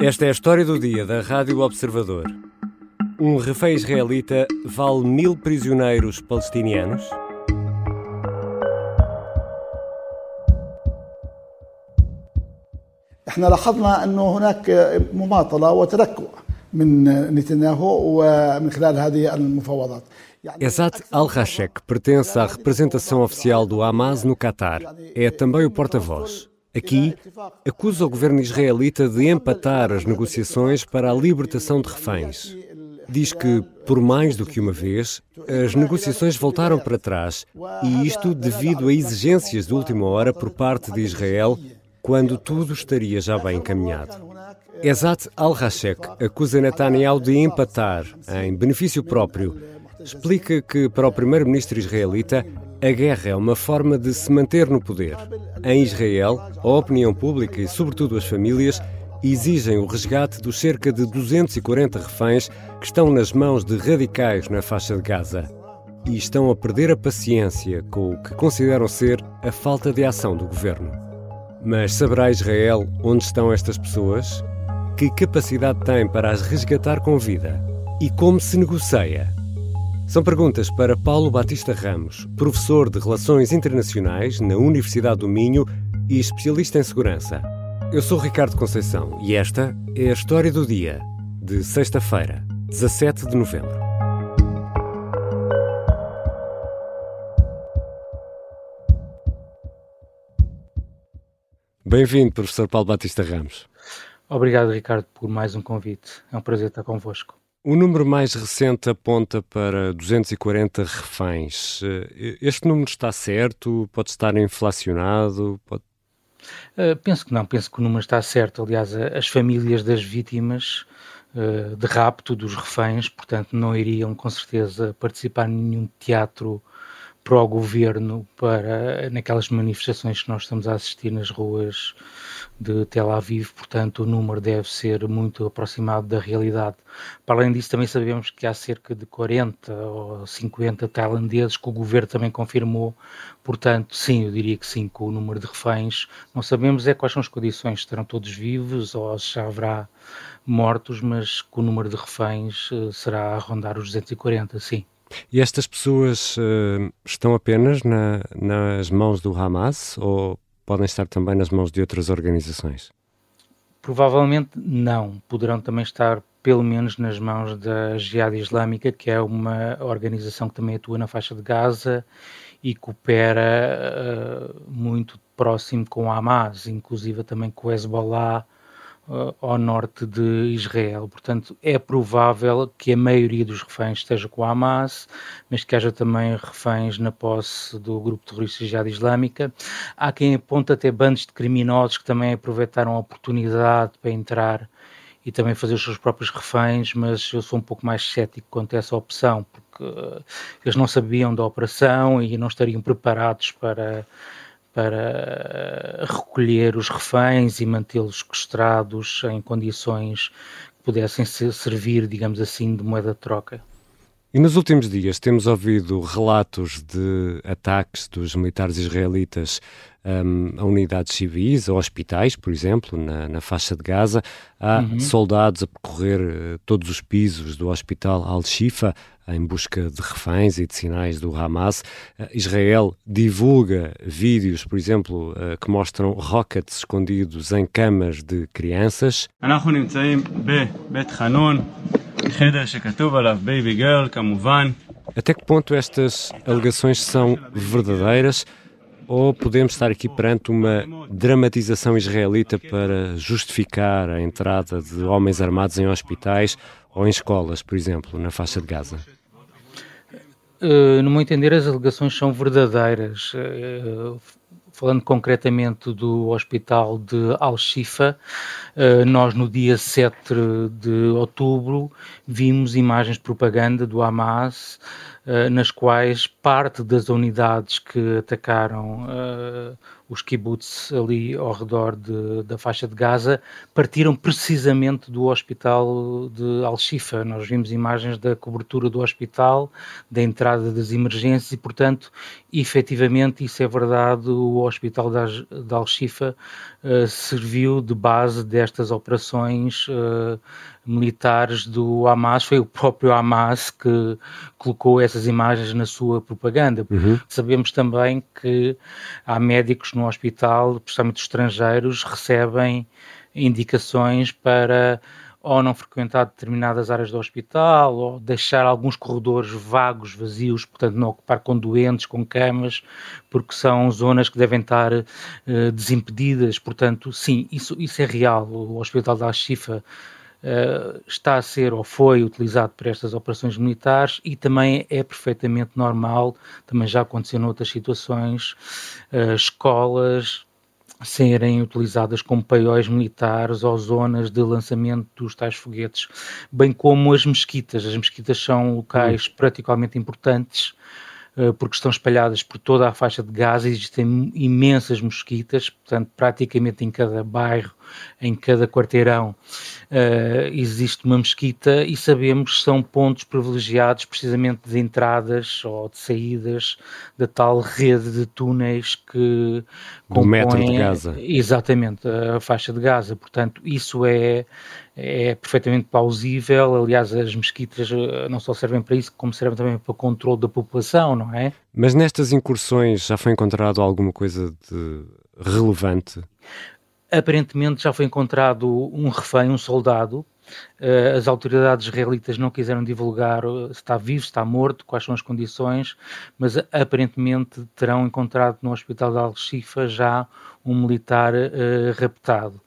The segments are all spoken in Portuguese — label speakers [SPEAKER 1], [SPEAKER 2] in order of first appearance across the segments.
[SPEAKER 1] Esta é a história do dia da Rádio Observador. Um refém israelita vale mil prisioneiros palestinianos?
[SPEAKER 2] احنا لاحظنا انه هناك مماطله وتلكؤ من نتنياهو ومن خلال هذه المفاوضات
[SPEAKER 1] Ezat Al-Hashek pertence à representação oficial do Hamas no Catar. É também o porta-voz. Aqui, acusa o governo israelita de empatar as negociações para a libertação de reféns. Diz que, por mais do que uma vez, as negociações voltaram para trás, e isto devido a exigências de última hora por parte de Israel, quando tudo estaria já bem encaminhado. Ezat Al-Hashek acusa Netanyahu de empatar, em benefício próprio, explica que, para o primeiro-ministro israelita, a guerra é uma forma de se manter no poder. Em Israel, a opinião pública e, sobretudo, as famílias exigem o resgate dos cerca de 240 reféns que estão nas mãos de radicais na faixa de Gaza. E estão a perder a paciência com o que consideram ser a falta de ação do governo. Mas saberá Israel onde estão estas pessoas? Que capacidade tem para as resgatar com vida? E como se negocia? São perguntas para Paulo Batista Ramos, professor de Relações Internacionais na Universidade do Minho e especialista em segurança. Eu sou Ricardo Conceição e esta é a história do dia, de sexta-feira, 17 de novembro. Bem-vindo, professor Paulo Batista Ramos.
[SPEAKER 3] Obrigado, Ricardo, por mais um convite. É um prazer estar convosco.
[SPEAKER 1] O número mais recente aponta para 240 reféns. Eh, este número está certo? Pode estar inflacionado? Pode...
[SPEAKER 3] Uh, penso que não, penso que o número está certo. Aliás, as famílias das vítimas uh, de rapto dos reféns, portanto, não iriam com certeza participar em nenhum teatro pró-governo para naquelas manifestações que nós estamos a assistir nas ruas de Tel Aviv, portanto o número deve ser muito aproximado da realidade. Para além disso, também sabemos que há cerca de 40 ou 50 tailandeses que o governo também confirmou, portanto, sim, eu diria que sim, com o número de reféns. Não sabemos é quais são as condições, estarão todos vivos ou se haverá mortos, mas com o número de reféns eh, será a rondar os 240, sim.
[SPEAKER 1] E estas pessoas uh, estão apenas na, nas mãos do Hamas ou podem estar também nas mãos de outras organizações?
[SPEAKER 3] Provavelmente não. Poderão também estar, pelo menos, nas mãos da Jihad Islâmica, que é uma organização que também atua na faixa de Gaza e coopera uh, muito próximo com a Hamas, inclusive também com o Hezbollah uh, ao norte de Israel. Portanto, é provável que a maioria dos reféns esteja com a Hamas, mas que haja também reféns na posse do grupo terrorista Jihad Islâmica. Há quem aponta até bandos de criminosos que também aproveitaram a oportunidade para entrar e também fazer os seus próprios reféns, mas eu sou um pouco mais cético quanto a essa opção, porque uh, eles não sabiam da operação e não estariam preparados para para recolher os reféns e mantê-los sequestrados em condições que pudessem servir, digamos assim, de moeda de troca.
[SPEAKER 1] E nos últimos dias temos ouvido relatos de ataques dos militares israelitas um, a unidades civis, a hospitais, por exemplo, na, na faixa de Gaza. Há uhum. soldados a percorrer uh, todos os pisos do hospital Al-Shifa em busca de reféns e de sinais do Hamas. Uh, Israel divulga vídeos, por exemplo, uh, que mostram rockets escondidos em camas de crianças. Até que ponto estas alegações são verdadeiras? Ou podemos estar aqui perante uma dramatização israelita para justificar a entrada de homens armados em hospitais ou em escolas, por exemplo, na faixa de Gaza?
[SPEAKER 3] Uh, no meu entender, as alegações são verdadeiras. Uh, falando concretamente do hospital de Al-Shifa, uh, nós no dia 7 de outubro vimos imagens de propaganda do Hamas nas quais parte das unidades que atacaram os kibbutz ali ao redor de, da faixa de Gaza partiram precisamente do hospital de Al-Shifa. Nós vimos imagens da cobertura do hospital, da entrada das emergências e, portanto, efetivamente, isso é verdade, o hospital de Al-Shifa uh, serviu de base destas operações uh, militares do Hamas. Foi o próprio Hamas que colocou essas imagens na sua propaganda. Uhum. Sabemos também que há médicos no hospital, principalmente estrangeiros, recebem indicações para ou não frequentar determinadas áreas do hospital, ou deixar alguns corredores vagos, vazios, portanto não ocupar com doentes, com camas, porque são zonas que devem estar uh, desimpedidas. Portanto, sim, isso, isso é real. O Hospital da Chifa uh, está a ser ou foi utilizado para estas operações militares e também é perfeitamente normal, também já aconteceu noutras situações, uh, escolas serem utilizadas como paióis militares ou zonas de lançamento dos tais foguetes, bem como as mesquitas. As mesquitas são locais uhum. particularmente importantes eh, porque estão espalhadas por toda a faixa de Gaza, existem imensas mosquitas, portanto, praticamente em cada bairro, em cada quarteirão, uh, existe uma mesquita e sabemos que são pontos privilegiados precisamente de entradas ou de saídas da tal rede de túneis que
[SPEAKER 1] compõem, metro de Gaza.
[SPEAKER 3] Exatamente, a faixa de Gaza. Portanto, isso é é perfeitamente plausível. Aliás, as mesquitas eh, não só servem para isso, como servem também para o controle da população, não é?
[SPEAKER 1] Mas nestas incursões já foi encontrado alguma coisa de relevante?
[SPEAKER 3] Aparentemente já foi encontrado um refém, um soldado, as autoridades israelitas não quiseram divulgar eh, se está vivo, se está morto, quais são as condições, mas aparentemente terão encontrado no hospital de Al-Shifa já um militar uh, raptado.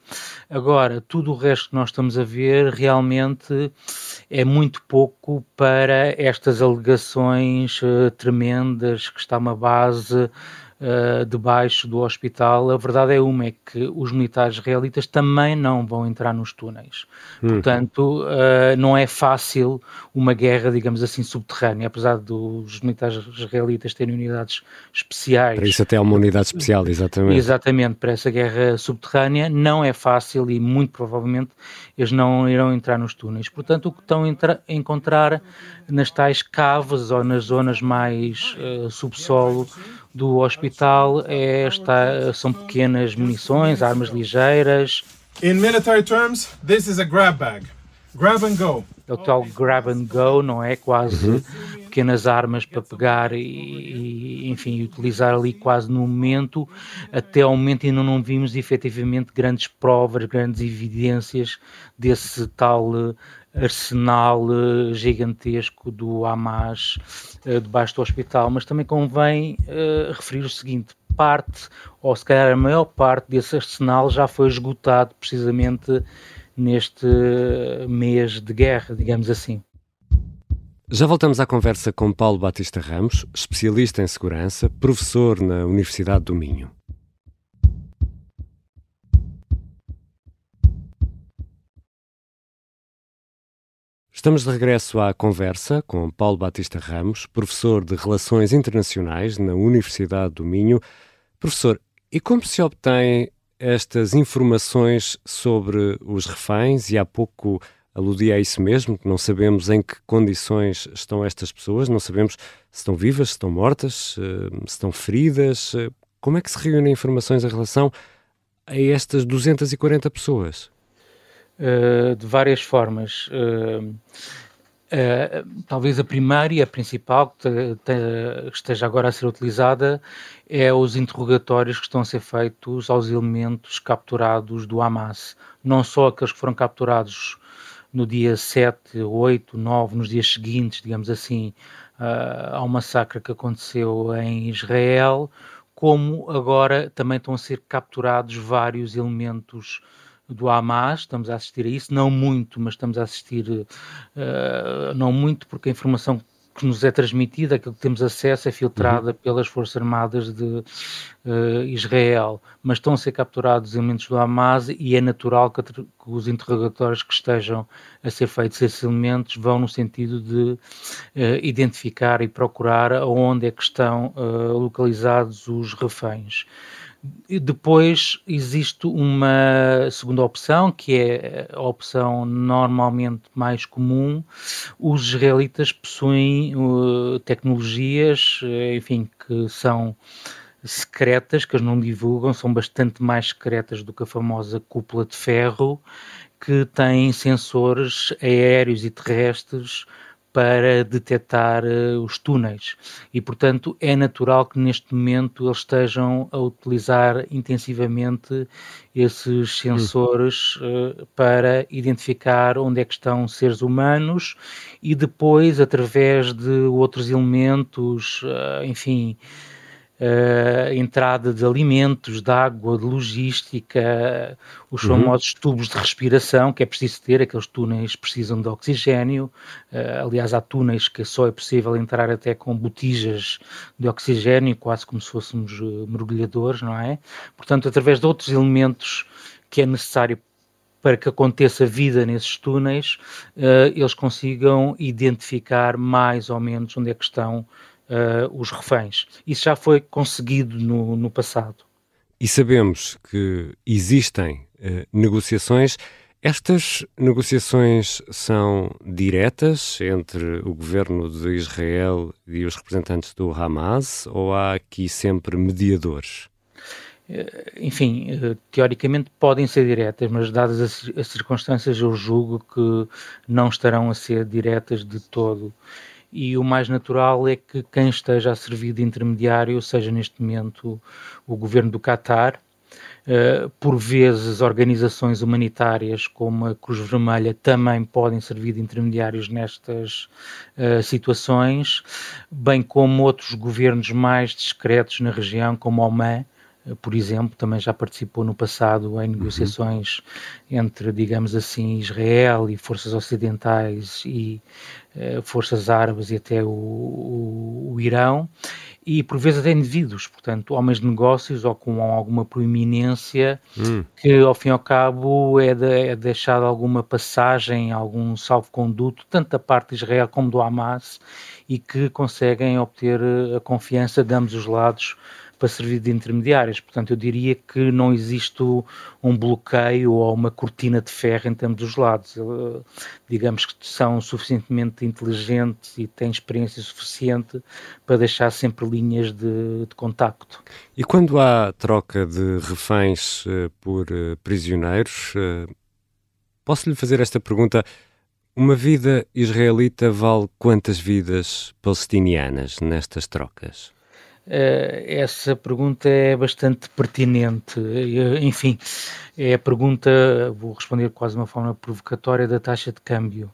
[SPEAKER 3] Agora, tudo o resto que nós estamos a ver realmente é muito pouco para estas alegações uh, tremendas que está uma base uh, debaixo do hospital, a verdade é uma, é que os militares israelitas também não vão entrar nos túneis. Hum. Portanto, uh, não é fácil uma guerra, digamos assim, subterrânea, apesar dos militares israelitas terem unidades especiais.
[SPEAKER 1] Para isso até é uma unidade especial, exatamente.
[SPEAKER 3] Exatamente, para essa guerra subterrânea não é fácil e muito provavelmente eles não irão entrar nos túneis. Portanto, o que estão a encontrar nas tais caves ou nas zonas mais uh, subsolo do hospital é esta, são pequenas munições, armas ligeiras. In military terms, this is a grab bag. Grab and go. É o tal grab and go, não é? Quase uhum. pequenas armas para pegar e, e, enfim, utilizar ali quase no momento. Até ao momento ainda não vimos efetivamente grandes provas, grandes evidências desse tal arsenal uh, gigantesco do Hamas uh, debaixo do hospital, mas também convém uh, referir o seguinte: parte, ou se calhar a maior parte desse arsenal já foi esgotado precisamente neste mês de guerra, digamos assim.
[SPEAKER 1] Já voltamos à conversa com Paulo Batista Ramos, especialista em segurança, professor na Universidade do Minho. Estamos de regresso à conversa com Paulo Batista Ramos, professor de Relações Internacionais na Universidade do Minho. Professor, e como se obtém estas informações sobre os reféns? E há pouco aludi a isso mesmo, que não sabemos em que condições estão estas pessoas, não sabemos se estão vivas, se estão mortas, eh, se estão feridas. Como é que se reúnem informações em relação a estas 240 pessoas?
[SPEAKER 3] uh, de várias formas. Uh, uh, talvez a primeira e a principal que, te, te, esteja agora a ser utilizada é os interrogatórios que estão a ser feitos aos elementos capturados do Hamas. Não só aqueles que foram capturados no dia 7, 8, 9, nos dias seguintes, digamos assim, uh, ao massacre que aconteceu em Israel, como agora também estão a ser capturados vários elementos do Hamas, estamos a assistir a isso, não muito, mas estamos a assistir, uh, não muito, porque a informação que nos é transmitida, aquilo que temos acesso, é filtrada uhum. pelas Forças Armadas de uh, Israel, mas estão a ser capturados elementos do Hamas e é natural que, que, os interrogatórios que estejam a ser feitos esses elementos vão no sentido de uh, identificar e procurar onde é que estão uh, localizados os reféns. E depois existe uma segunda opção, que é a opção normalmente mais comum. Os israelitas possuem uh, tecnologias, uh, enfim, que são secretas, que eles não divulgam, são bastante mais secretas do que a famosa cúpula de ferro, que têm sensores aéreos e terrestres para detectar uh, os túneis. E, portanto, é natural que neste momento eles estejam a utilizar intensivamente esses sensores uh, para identificar onde é que estão seres humanos e depois, através de outros elementos, uh, enfim, uh, entrada de alimentos, de água, de logística, os uhum. famosos tubos de respiração, que é preciso ter, aqueles túneis precisam de oxigênio. Uh, aliás, há túneis que só é possível entrar até com botijas de oxigênio, quase como se fôssemos uh, mergulhadores, não é? Portanto, através de outros elementos que é necessário para que aconteça vida nesses túneis, uh, eles consigam identificar mais ou menos onde é que estão uh, os reféns. Isso já foi conseguido no, no passado.
[SPEAKER 1] E sabemos que existem uh, negociações. Estas negociações são diretas entre o governo de Israel e os representantes do Hamas ou há aqui sempre mediadores?
[SPEAKER 3] Eh, enfim, teoricamente podem ser diretas, mas dadas as, as circunstâncias, eu julgo que não estarão a ser diretas de todo e o mais natural é que quem esteja a servir de intermediário seja neste momento o governo do Qatar, Uh, por vezes, organizações humanitárias como a Cruz Vermelha também podem servir de intermediários nestas uh, situações, bem como outros governos mais discretos na região, como o Oman, uh, por exemplo, também já participou no passado em negociações uhum. entre, digamos assim, Israel e forças ocidentais e eh, forças árabes e até o, o, o, Irão, e por vezes até indivíduos, portanto, homens de negócios ou com alguma proeminência, hum. que ao fim e ao cabo é, de, é deixado alguma passagem, algum salvo-conduto, tanto da parte de Israel como do Hamas, e que conseguem obter a confiança de ambos os lados para servir de intermediários. Portanto, eu diria que não existe um bloqueio ou uma cortina de ferro entre ambos os lados. Digamos que são suficientemente inteligentes e têm experiência suficiente para deixar sempre linhas de, de contacto.
[SPEAKER 1] E quando há troca de reféns uh, por uh, prisioneiros, uh, posso-lhe fazer esta pergunta? Uma vida israelita vale quantas vidas palestinianas nestas trocas?
[SPEAKER 3] Uh, essa pergunta é bastante pertinente. Uh, enfim, é a pergunta, vou responder quase de uma forma provocatória, da taxa de câmbio.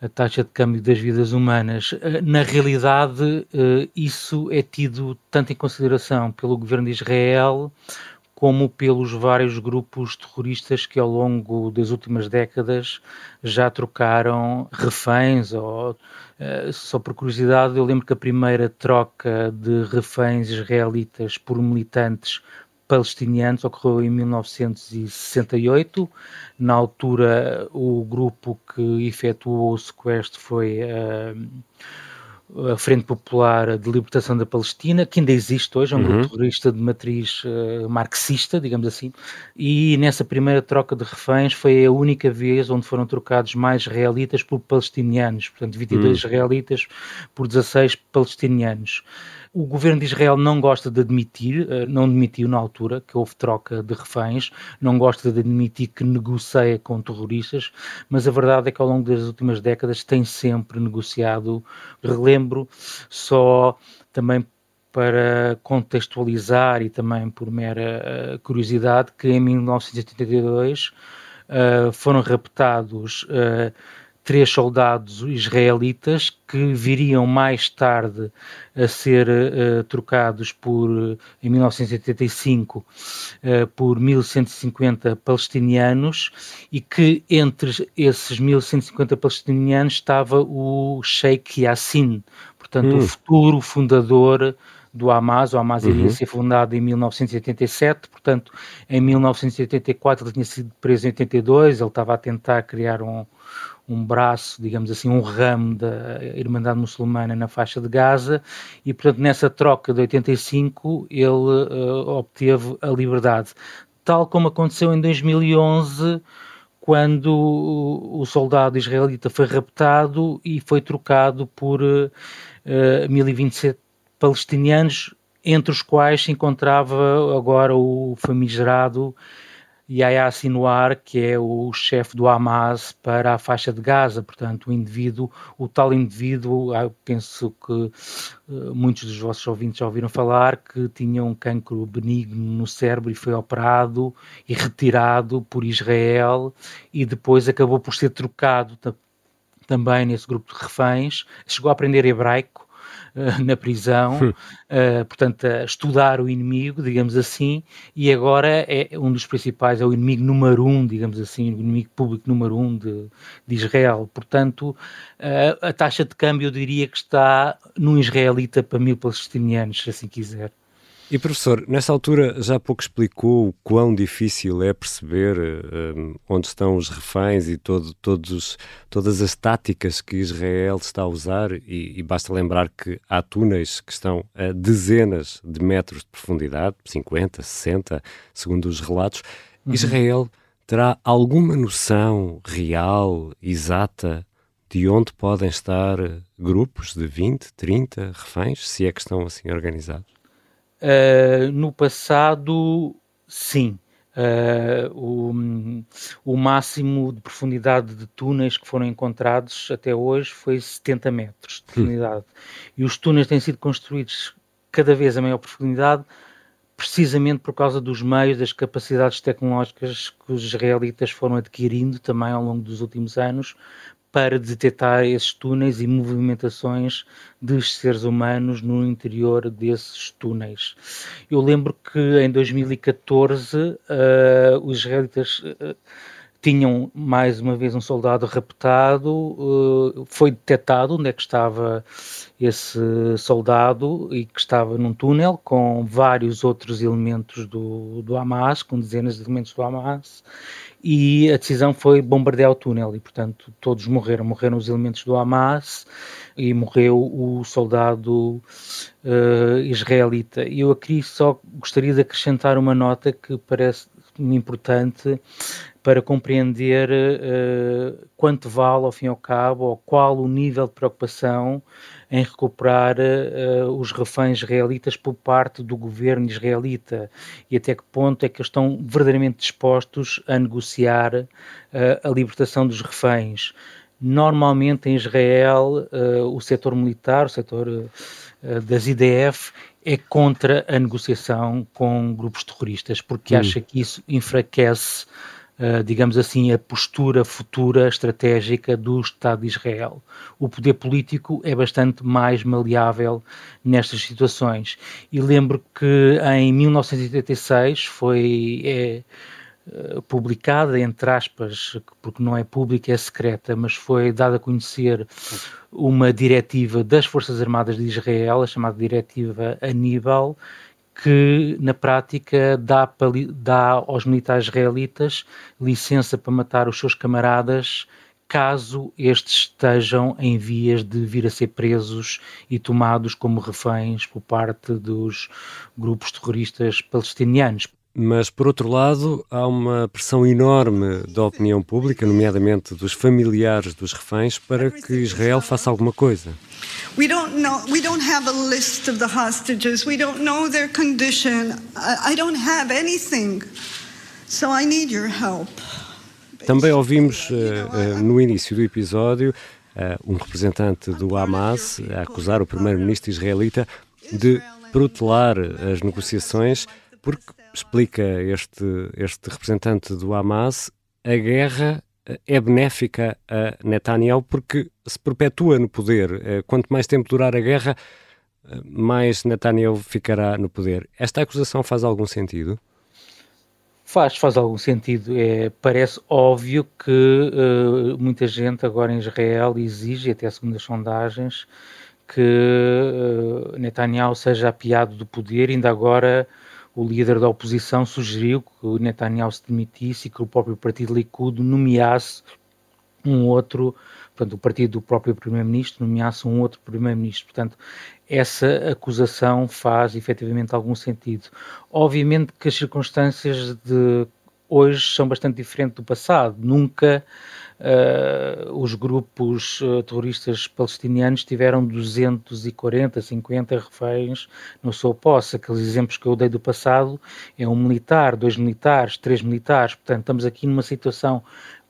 [SPEAKER 3] A taxa de câmbio das vidas humanas. Uh, na realidade, isso é tido tanto em consideração pelo governo de Israel como pelos vários grupos terroristas que ao longo das últimas décadas já trocaram reféns ou uh, só por curiosidade eu lembro que a primeira troca de reféns israelitas por militantes palestinianos ocorreu em 1968 na altura o grupo que efetuou o sequestro foi uh, a Frente Popular de Libertação da Palestina, que ainda existe hoje, é um uhum. grupo terrorista de matriz uh, marxista, digamos assim, e nessa primeira troca de reféns foi a única vez onde foram trocados mais israelitas por palestinianos, portanto 22 uhum. israelitas por 16 palestinianos. O governo de Israel não gosta de admitir, eh, não admitiu na altura que houve troca de reféns, não gosta de admitir que negocia com terroristas, mas a verdade é que ao longo das últimas décadas tem sempre negociado. Relembro só também para contextualizar e também por mera eh, curiosidade que em 1982 uh, eh, foram raptados uh, três soldados israelitas que viriam mais tarde a ser uh, trocados por, em 1985 uh, por 1150 palestinianos e que entre esses 1150 palestinianos estava o Sheikh Yassin, portanto hum. o futuro fundador do Hamas. O Hamas iria uhum. ser fundado em 1987, portanto, em 1984 ele tinha sido preso em 82, ele estava a tentar criar um, um braço, digamos assim, um ramo da Irmandade Muçulmana na faixa de Gaza e, portanto, nessa troca de 85 ele uh, obteve a liberdade. Tal como aconteceu em 2011, quando o soldado israelita foi raptado e foi trocado por uh, uh, 1027 palestinianos, entre os quais se encontrava agora o famigerado Yahya Sinwar, que é o chefe do Hamas para a faixa de Gaza, portanto, o indivíduo, o tal indivíduo, ah, penso que uh, muitos dos vossos ouvintes já ouviram falar, que tinha um cancro benigno no cérebro e foi operado e retirado por Israel e depois acabou por ser trocado também nesse grupo de reféns, chegou a aprender hebraico uh, na prisão, uh, portanto, a estudar o inimigo, digamos assim, e agora é um dos principais, é o inimigo número um, digamos assim, o inimigo público número um de, de Israel. Portanto, uh, a taxa de câmbio eu diria que está num israelita para mil palestinianos, se assim quiser.
[SPEAKER 1] E professor, nessa altura já pouco explicou o quão difícil é perceber um, onde estão os reféns e todo, todos, todas as táticas que Israel está a usar, e, e, basta lembrar que há túneis que estão a dezenas de metros de profundidade, 50, 60, segundo os relatos. Uhum. Israel terá alguma noção real, exata, de onde podem estar grupos de 20, 30 reféns, se é que estão assim organizados?
[SPEAKER 3] Uh, no passado, sim. Uh, o, o, máximo de profundidade de túneis que foram encontrados até hoje foi 70 metros de hum. profundidade. Hum. E os túneis têm sido construídos cada vez a maior profundidade, precisamente por causa dos meios, das capacidades tecnológicas que os israelitas foram adquirindo também ao longo dos últimos anos para detectar esses túneis e movimentações dos seres humanos no interior desses túneis. Eu lembro que em 2014 uh, os israelitas uh, tinham mais uma vez um soldado raptado, uh, foi detectado onde é que estava esse soldado e que estava num túnel com vários outros elementos do, do Hamas, com dezenas de elementos do Hamas, e a decisão foi bombardear o túnel e, portanto, todos morreram. Morreram os elementos do Hamas e morreu o soldado uh, israelita. Eu aqui só gostaria de acrescentar uma nota que parece importante para compreender uh, quanto vale, ao fim e ao cabo, ou qual o nível de preocupação em recuperar uh, os reféns israelitas por parte do governo israelita e até que ponto é que eles estão verdadeiramente dispostos a negociar uh, a libertação dos reféns. Normalmente em Israel, o setor militar, o setor das IDF, é contra a negociação com grupos terroristas, porque hum. acha que isso enfraquece digamos assim, a postura futura estratégica do Estado de Israel. O poder político é bastante mais maleável nestas situações. E lembro que em 1986 foi é, eh, publicada, entre aspas, porque não é pública, é secreta, mas foi dada a conhecer uma diretiva das Forças Armadas de Israel, a chamada Diretiva Aníbal, que na prática dá, dá aos militares israelitas licença para matar os seus camaradas caso estes estejam em vias de vir a ser presos e tomados como reféns por parte dos grupos terroristas palestinianos.
[SPEAKER 1] Mas, por outro lado, há uma pressão enorme da opinião pública, nomeadamente dos familiares dos reféns, para que Israel faça alguma coisa. We don't know, we don't have a list of the hostages. We don't know their condition. I don't have anything. So I need your help. Também ouvimos uh, uh, no início do episódio uh, um representante do Hamas a acusar o primeiro-ministro israelita de protelar as negociações porque explica este, este representante do Hamas, a guerra é benéfica a Netanyahu porque se perpetua no poder. Quanto mais tempo durar a guerra, mais Netanyahu ficará no poder. Esta acusação faz algum sentido?
[SPEAKER 3] Faz, faz algum sentido. É, parece óbvio que uh, muita gente agora em Israel exige, até segundo as sondagens, que uh, Netanyahu seja apiado do poder. Ainda agora o líder da oposição sugeriu que o Netanyahu se demitisse e que o próprio partido Likud nomeasse um outro, portanto, o partido do próprio primeiro-ministro nomeasse um outro primeiro-ministro. Portanto, essa acusação faz efetivamente algum sentido. Obviamente que as circunstâncias de hoje são bastante diferentes do passado. Nunca uh, os grupos uh, terroristas palestinianos tiveram 240, 50 reféns na sua posse. Aqueles exemplos que eu dei do passado é um militar, dois militares, três militares. Portanto, estamos aqui numa situação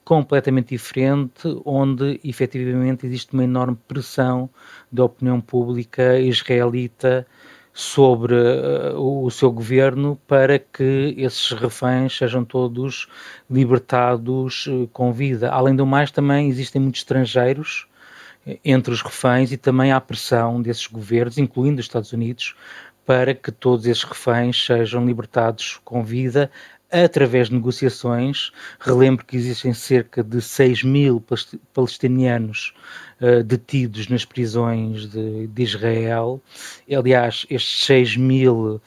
[SPEAKER 3] completamente diferente, onde efetivamente existe uma enorme pressão da opinião pública israelita sobre uh, o seu governo para que esses reféns sejam todos libertados uh, com vida. Além do mais, também existem muitos estrangeiros uh, entre os reféns e também há pressão desses governos, incluindo os Estados Unidos, para que todos esses reféns sejam libertados com vida, através de negociações. Relembro que existem cerca de 6 mil palestinianos uh, detidos nas prisões de, de, Israel. Aliás, estes 6 mil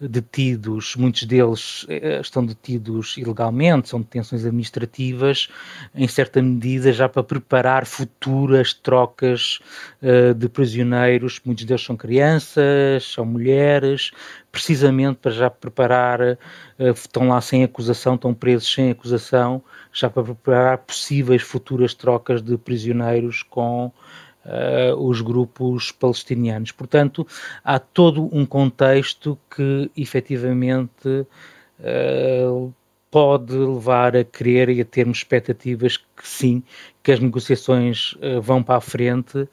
[SPEAKER 3] detidos, muitos deles uh, estão detidos ilegalmente, são detenções administrativas, em certa medida já para preparar futuras trocas uh, de prisioneiros. Muitos deles são crianças, são mulheres, precisamente para já preparar, estão lá sem acusação, estão presos sem acusação, já para preparar possíveis futuras trocas de prisioneiros com uh, os grupos palestinianos. Portanto, há todo um contexto que efetivamente uh, pode levar a crer e a termos expectativas que sim, que as negociações uh, vão para a frente.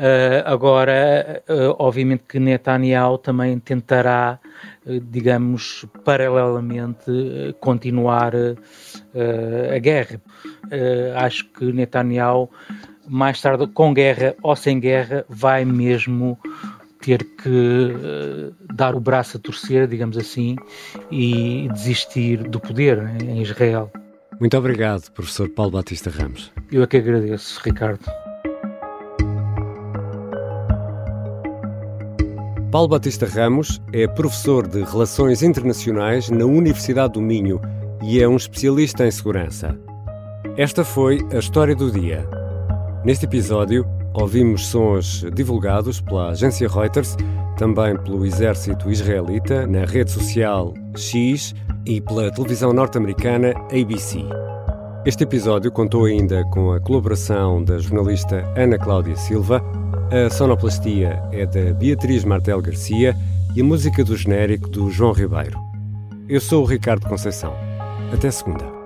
[SPEAKER 3] Uh, agora, uh, obviamente que Netanyahu também tentará, digamos, paralelamente continuar a guerra. acho que Netanyahu, mais tarde, com guerra ou sem guerra, vai mesmo ter que uh, dar o braço a torcer, digamos assim, e desistir do poder em Israel.
[SPEAKER 1] Muito obrigado, professor Paulo Batista Ramos.
[SPEAKER 3] Eu é que agradeço, Ricardo.
[SPEAKER 1] Paulo Batista Ramos é professor de Relações Internacionais na Universidade do Minho e é um especialista em segurança. Esta foi a história do dia. Neste episódio, Ouvimos sons divulgados pela agência Reuters, também pelo exército israelita, na rede social X e pela televisão norte-americana ABC. Este episódio contou ainda com a colaboração da jornalista Ana Cláudia Silva, a sonoplastia é da Beatriz Martel Garcia e a música do genérico do João Ribeiro. Eu sou o Ricardo Conceição. Até segunda.